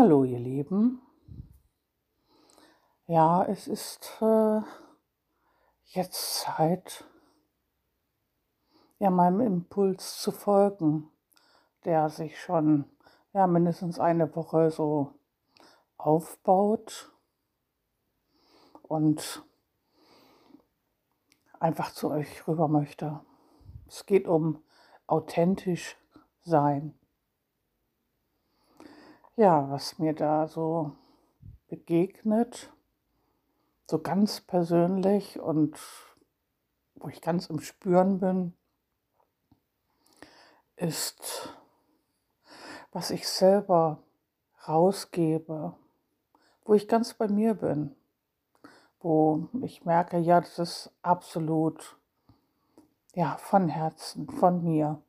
Hallo ihr Lieben. Ja, es ist äh, jetzt Zeit, ja, meinem Impuls zu folgen, der sich schon ja, mindestens eine Woche so aufbaut und einfach zu euch rüber möchte. Es geht um authentisch sein ja, was mir da so begegnet, so ganz persönlich und wo ich ganz im Spüren bin, ist, was ich selber rausgebe, wo ich ganz bei mir bin, wo ich merke, ja, das ist absolut, ja, von Herzen, von mir.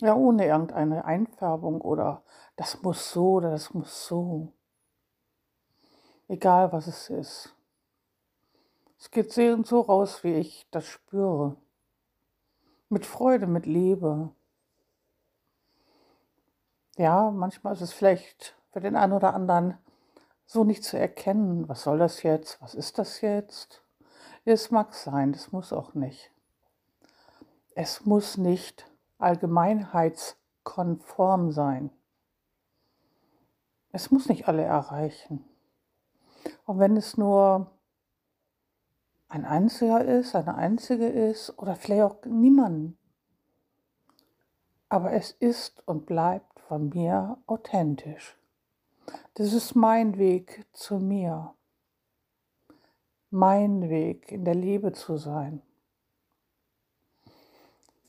Ja, ohne irgendeine Einfärbung oder das muss so oder das muss so. Egal was es ist. Es geht so und so raus, wie ich das spüre. Mit Freude, mit Liebe. Ja, manchmal ist es vielleicht für den einen oder anderen so nicht zu erkennen. Was soll das jetzt? Was ist das jetzt? Es mag sein, das muss auch nicht. Es muss nicht allgemeinheitskonform sein. Es muss nicht alle erreichen. Und wenn es nur ein einziger ist, eine einzige ist oder vielleicht auch niemand. Aber es ist und bleibt von mir authentisch. Das ist mein Weg zu mir. Mein Weg in der Liebe zu sein.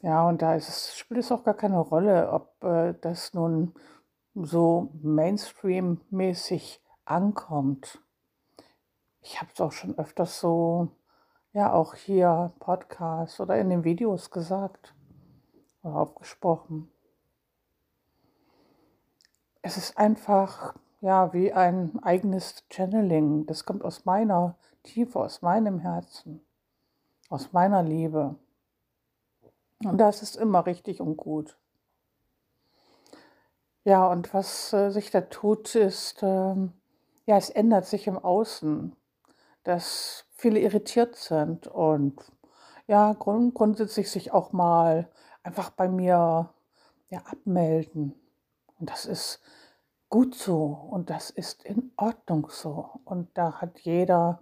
Ja, und da ist spielt es auch gar keine Rolle, ob äh, das nun so Mainstream-mäßig ankommt. Ich habe es auch schon öfters so, ja, auch hier Podcast oder in den Videos gesagt oder aufgesprochen. Es ist einfach, ja, wie ein eigenes Channeling. Das kommt aus meiner Tiefe, aus meinem Herzen, aus meiner Liebe. Und das ist immer richtig und gut. Ja, und was äh, sich da tut, ist, äh, ja, es ändert sich im Außen, dass viele irritiert sind und ja, grund grundsätzlich sich auch mal einfach bei mir ja, abmelden. Und das ist gut so und das ist in Ordnung so. Und da hat jeder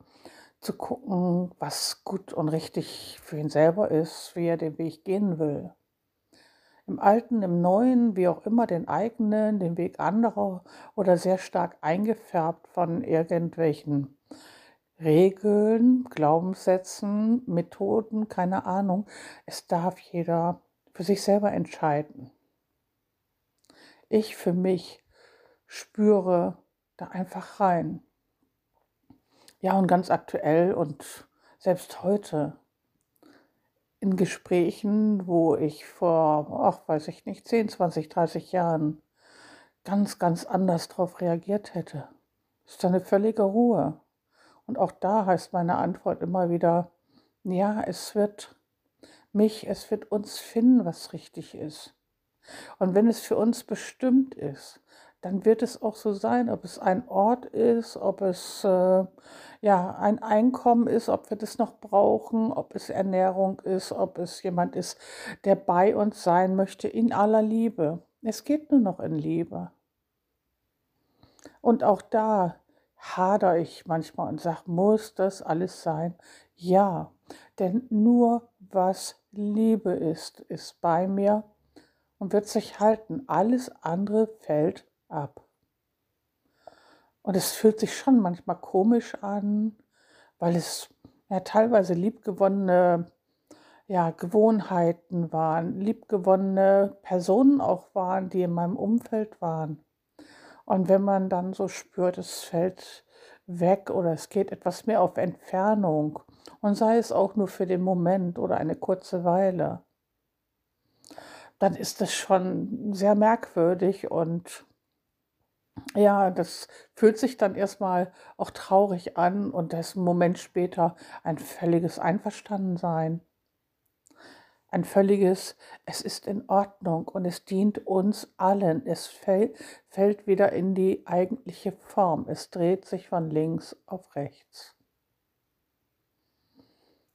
zu gucken, was gut und richtig für ihn selber ist, wie er den Weg gehen will. Im Alten, im Neuen, wie auch immer, den eigenen, den Weg anderer oder sehr stark eingefärbt von irgendwelchen Regeln, Glaubenssätzen, Methoden, keine Ahnung. Es darf jeder für sich selber entscheiden. Ich für mich spüre da einfach rein. Ja, und ganz aktuell und selbst heute in Gesprächen, wo ich vor, ach, weiß ich nicht, 10, 20, 30 Jahren ganz, ganz anders darauf reagiert hätte. ist eine völlige Ruhe. Und auch da heißt meine Antwort immer wieder, ja, es wird mich, es wird uns finden, was richtig ist. Und wenn es für uns bestimmt ist, dann wird es auch so sein, ob es ein Ort ist, ob es äh, ja ein Einkommen ist, ob wir das noch brauchen, ob es Ernährung ist, ob es jemand ist, der bei uns sein möchte in aller Liebe. Es geht nur noch in Liebe. Und auch da hader ich manchmal und sage, muss das alles sein? Ja, denn nur was Liebe ist, ist bei mir und wird sich halten. Alles andere fällt ab. Und es fühlt sich schon manchmal komisch an, weil es ja teilweise liebgewonnene ja, Gewohnheiten waren, liebgewonnene Personen auch waren, die in meinem Umfeld waren. Und wenn man dann so spürt, es fällt weg oder es geht etwas mehr auf Entfernung und sei es auch nur für den Moment oder eine kurze Weile, dann ist das schon sehr merkwürdig und ja, das fühlt sich dann erstmal auch traurig an und das Moment später ein völliges Einverstandensein. ein völliges, es ist in Ordnung und es dient uns allen. Es fällt, fällt wieder in die eigentliche Form. Es dreht sich von links auf rechts.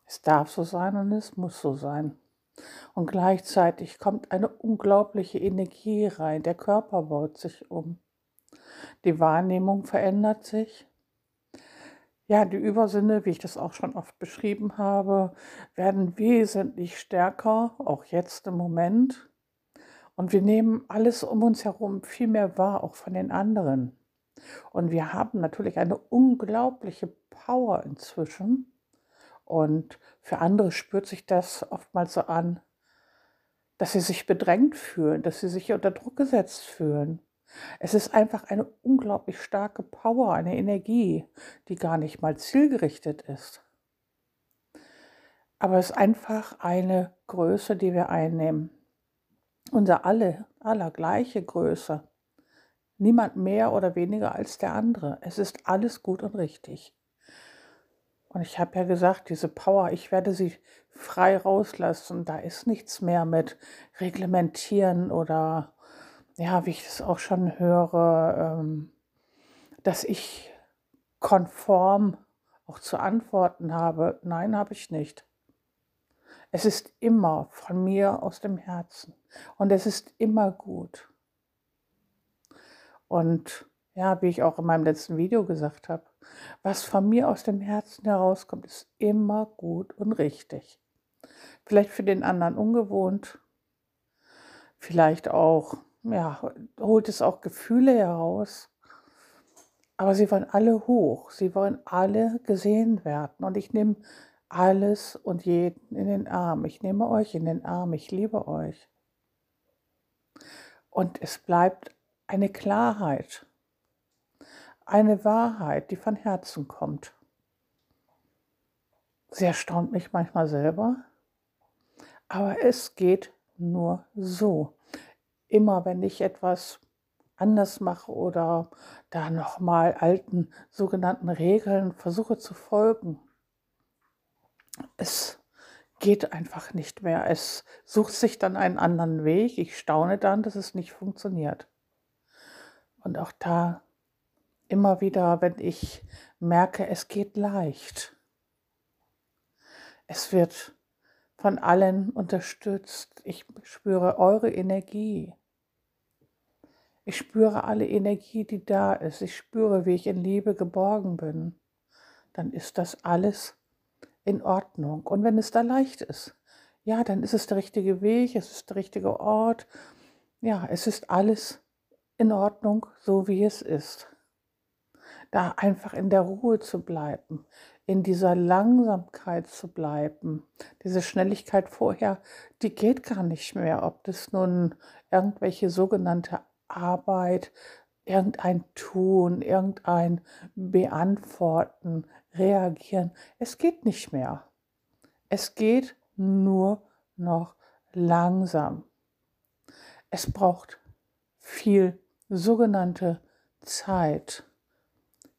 Es darf so sein und es muss so sein. Und gleichzeitig kommt eine unglaubliche Energie rein. Der Körper baut sich um. Die Wahrnehmung verändert sich. Ja, die Übersinne, wie ich das auch schon oft beschrieben habe, werden wesentlich stärker, auch jetzt im Moment. Und wir nehmen alles um uns herum viel mehr wahr, auch von den anderen. Und wir haben natürlich eine unglaubliche Power inzwischen. Und für andere spürt sich das oftmals so an, dass sie sich bedrängt fühlen, dass sie sich unter Druck gesetzt fühlen. Es ist einfach eine unglaublich starke Power, eine Energie, die gar nicht mal zielgerichtet ist. Aber es ist einfach eine Größe, die wir einnehmen. Unser alle, aller gleiche Größe. Niemand mehr oder weniger als der andere. Es ist alles gut und richtig. Und ich habe ja gesagt, diese Power, ich werde sie frei rauslassen. Da ist nichts mehr mit reglementieren oder ja, wie ich es auch schon höre, ähm, dass ich konform auch zu antworten habe. Nein, habe ich nicht. Es ist immer von mir aus dem Herzen und es ist immer gut. Und ja, wie ich auch in meinem letzten Video gesagt habe, was von mir aus dem Herzen herauskommt, ist immer gut und richtig. Vielleicht für den anderen ungewohnt, vielleicht auch ja, holt es auch Gefühle heraus. Aber sie wollen alle hoch, sie wollen alle gesehen werden. Und ich nehme alles und jeden in den Arm. Ich nehme euch in den Arm, ich liebe euch. Und es bleibt eine Klarheit, eine Wahrheit, die von Herzen kommt. Sie erstaunt mich manchmal selber, aber es geht nur so immer wenn ich etwas anders mache oder da nochmal alten sogenannten Regeln versuche zu folgen. Es geht einfach nicht mehr. Es sucht sich dann einen anderen Weg. Ich staune dann, dass es nicht funktioniert. Und auch da immer wieder, wenn ich merke, es geht leicht. Es wird von allen unterstützt. Ich spüre eure Energie. Ich spüre alle Energie, die da ist. Ich spüre, wie ich in Liebe geborgen bin. Dann ist das alles in Ordnung. Und wenn es da leicht ist, ja, dann ist es der richtige Weg, es ist der richtige Ort. Ja, es ist alles in Ordnung, so wie es ist. Da einfach in der Ruhe zu bleiben, in dieser Langsamkeit zu bleiben. Diese Schnelligkeit vorher, die geht gar nicht mehr, ob das nun irgendwelche sogenannte Arbeit, irgendein Tun, irgendein Beantworten, Reagieren. Es geht nicht mehr. Es geht nur noch langsam. Es braucht viel sogenannte Zeit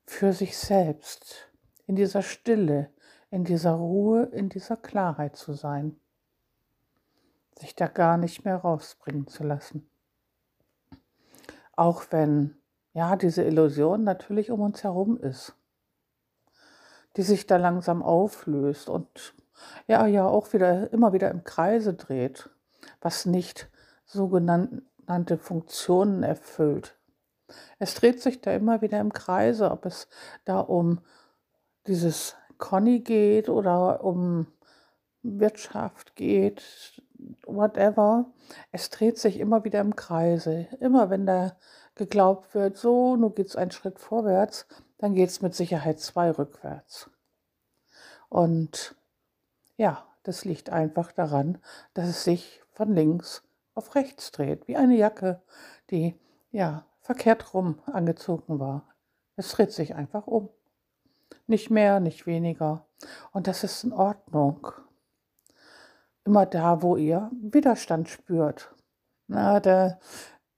für sich selbst, in dieser Stille, in dieser Ruhe, in dieser Klarheit zu sein, sich da gar nicht mehr rausbringen zu lassen. Auch wenn ja diese Illusion natürlich um uns herum ist, die sich da langsam auflöst und ja, ja auch wieder immer wieder im Kreise dreht, was nicht sogenannte Funktionen erfüllt. Es dreht sich da immer wieder im Kreise, ob es da um dieses Conny geht oder um Wirtschaft geht, whatever. Es dreht sich immer wieder im Kreise. Immer wenn da geglaubt wird, so, nun geht es einen Schritt vorwärts, dann geht es mit Sicherheit zwei rückwärts. Und ja, das liegt einfach daran, dass es sich von links auf rechts dreht, wie eine Jacke, die ja verkehrt rum angezogen war. Es dreht sich einfach um. Nicht mehr, nicht weniger. Und das ist in Ordnung immer da, wo ihr Widerstand spürt. Na, da,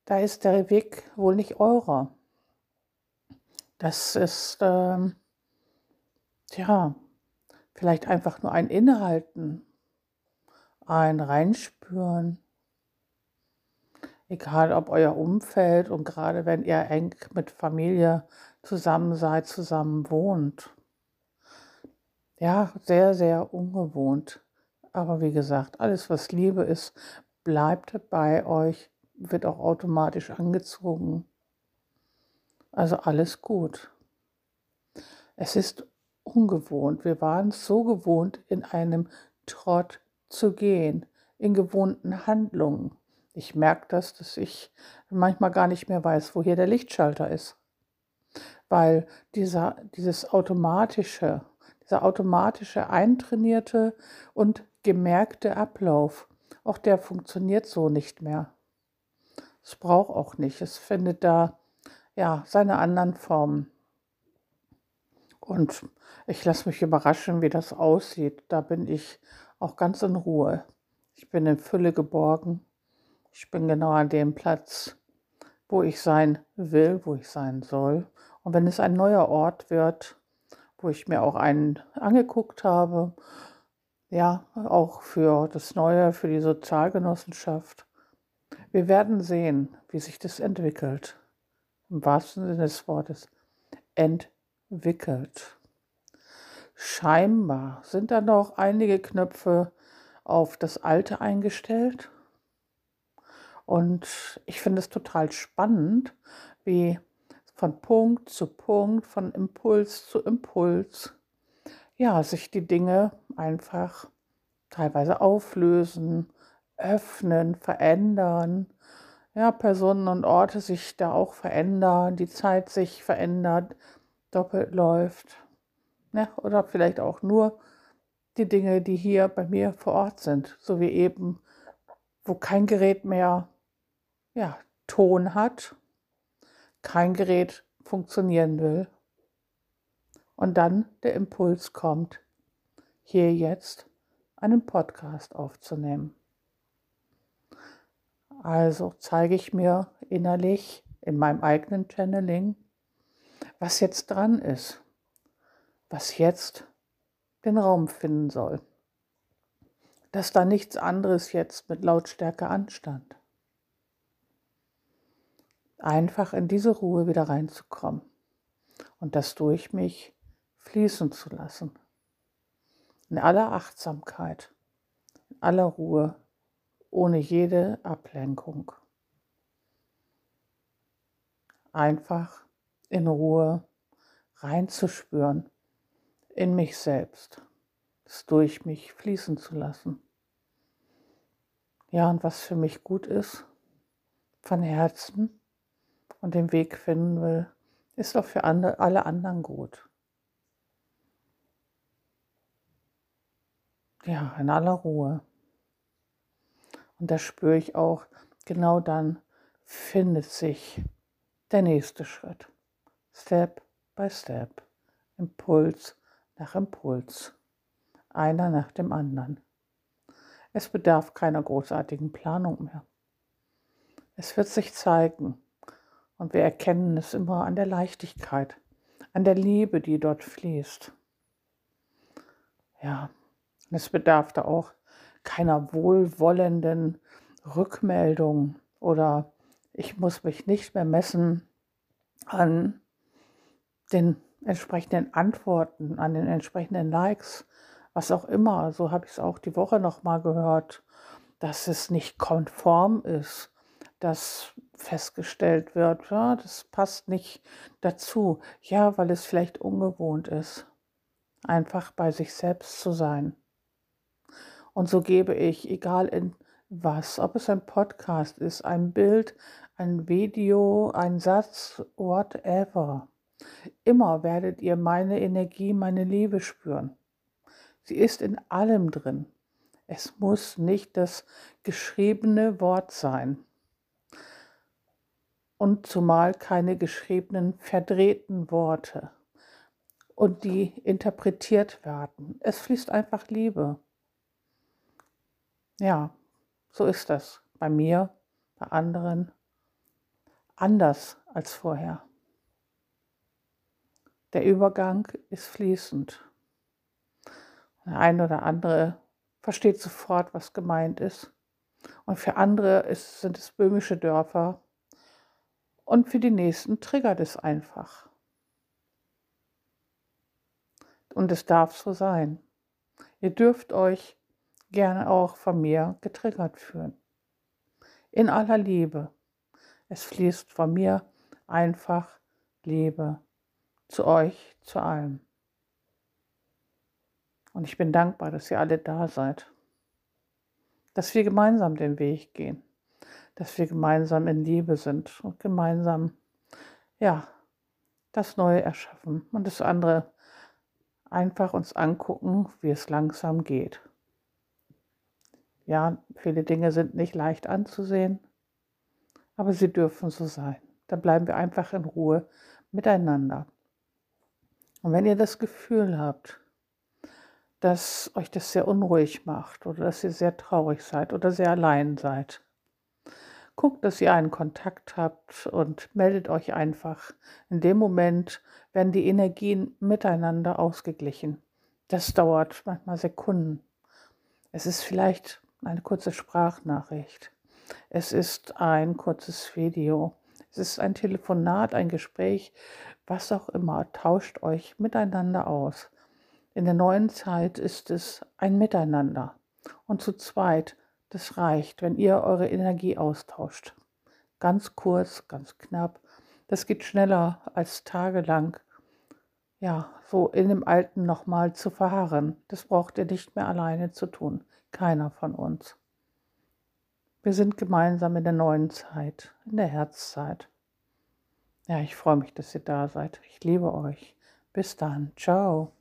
da ist der Weg wohl nicht eurer. Das ist, ähm, ja, vielleicht einfach nur ein Innehalten, ein Reinspüren. Egal ob euer Umfeld und gerade wenn ihr eng mit Familie zusammen seid, zusammen wohnt. Ja, sehr, sehr ungewohnt. Aber wie gesagt, alles, was Liebe ist, bleibt bei euch, wird auch automatisch angezogen. Also alles gut. Es ist ungewohnt. Wir waren so gewohnt, in einem Trott zu gehen, in gewohnten Handlungen. Ich merke das, dass ich manchmal gar nicht mehr weiß, wo hier der Lichtschalter ist. Weil dieser, dieses automatische, dieser automatische, eintrainierte und gemerkte Ablauf, auch der funktioniert so nicht mehr. Es braucht auch nicht. Es findet da ja seine anderen Formen. Und ich lasse mich überraschen, wie das aussieht. Da bin ich auch ganz in Ruhe. Ich bin in Fülle geborgen. Ich bin genau an dem Platz, wo ich sein will, wo ich sein soll. Und wenn es ein neuer Ort wird, wo ich mir auch einen angeguckt habe, ja, auch für das Neue, für die Sozialgenossenschaft. Wir werden sehen, wie sich das entwickelt. Im wahrsten Sinne des Wortes. Entwickelt. Scheinbar sind da noch einige Knöpfe auf das Alte eingestellt. Und ich finde es total spannend, wie von Punkt zu Punkt, von Impuls zu Impuls, ja, sich die Dinge einfach teilweise auflösen, öffnen, verändern. Ja, Personen und Orte sich da auch verändern, die Zeit sich verändert, doppelt läuft. Ja, oder vielleicht auch nur die Dinge, die hier bei mir vor Ort sind, so wie eben, wo kein Gerät mehr ja, Ton hat, kein Gerät funktionieren will. Und dann der Impuls kommt, hier jetzt einen Podcast aufzunehmen. Also zeige ich mir innerlich in meinem eigenen Channeling, was jetzt dran ist, was jetzt den Raum finden soll, dass da nichts anderes jetzt mit Lautstärke anstand. Einfach in diese Ruhe wieder reinzukommen. Und das durch mich fließen zu lassen. In aller Achtsamkeit, in aller Ruhe, ohne jede Ablenkung. Einfach in Ruhe reinzuspüren in mich selbst, es durch mich fließen zu lassen. Ja, und was für mich gut ist, von Herzen, und den Weg finden will, ist auch für alle anderen gut. Ja, in aller Ruhe. Und da spüre ich auch, genau dann findet sich der nächste Schritt. Step by Step. Impuls nach Impuls. Einer nach dem anderen. Es bedarf keiner großartigen Planung mehr. Es wird sich zeigen, und wir erkennen es immer an der Leichtigkeit, an der Liebe, die dort fließt. Ja, es bedarf da auch keiner wohlwollenden Rückmeldung oder ich muss mich nicht mehr messen an den entsprechenden Antworten, an den entsprechenden Likes, was auch immer. So habe ich es auch die Woche noch mal gehört, dass es nicht konform ist dass festgestellt wird, ja, das passt nicht dazu. Ja, weil es vielleicht ungewohnt ist, einfach bei sich selbst zu sein. Und so gebe ich, egal in was, ob es ein Podcast ist, ein Bild, ein Video, ein Satz, whatever. Immer werdet ihr meine Energie, meine Liebe spüren. Sie ist in allem drin. Es muss nicht das geschriebene Wort sein und zumal keine geschriebenen verdrehten Worte und die interpretiert werden. Es fließt einfach Liebe. Ja, so ist das bei mir, bei anderen, anders als vorher. Der Übergang ist fließend. Der ein oder andere versteht sofort, was gemeint ist. Und für andere ist, sind es böhmische Dörfer. Und für die nächsten triggert es einfach. Und es darf so sein. Ihr dürft euch gerne auch von mir getriggert fühlen. In aller Liebe. Es fließt von mir einfach Liebe zu euch, zu allem. Und ich bin dankbar, dass ihr alle da seid. Dass wir gemeinsam den Weg gehen. Dass wir gemeinsam in Liebe sind und gemeinsam, ja, das Neue erschaffen und das andere einfach uns angucken, wie es langsam geht. Ja, viele Dinge sind nicht leicht anzusehen, aber sie dürfen so sein. Da bleiben wir einfach in Ruhe miteinander. Und wenn ihr das Gefühl habt, dass euch das sehr unruhig macht oder dass ihr sehr traurig seid oder sehr allein seid, guckt, dass ihr einen Kontakt habt und meldet euch einfach. In dem Moment werden die Energien miteinander ausgeglichen. Das dauert manchmal Sekunden. Es ist vielleicht eine kurze Sprachnachricht. Es ist ein kurzes Video. Es ist ein Telefonat, ein Gespräch, was auch immer. Tauscht euch miteinander aus. In der neuen Zeit ist es ein Miteinander. Und zu zweit das reicht, wenn ihr eure Energie austauscht. Ganz kurz, ganz knapp. Das geht schneller als tagelang. Ja, so in dem Alten nochmal zu verharren. Das braucht ihr nicht mehr alleine zu tun. Keiner von uns. Wir sind gemeinsam in der neuen Zeit, in der Herzzeit. Ja, ich freue mich, dass ihr da seid. Ich liebe euch. Bis dann. Ciao.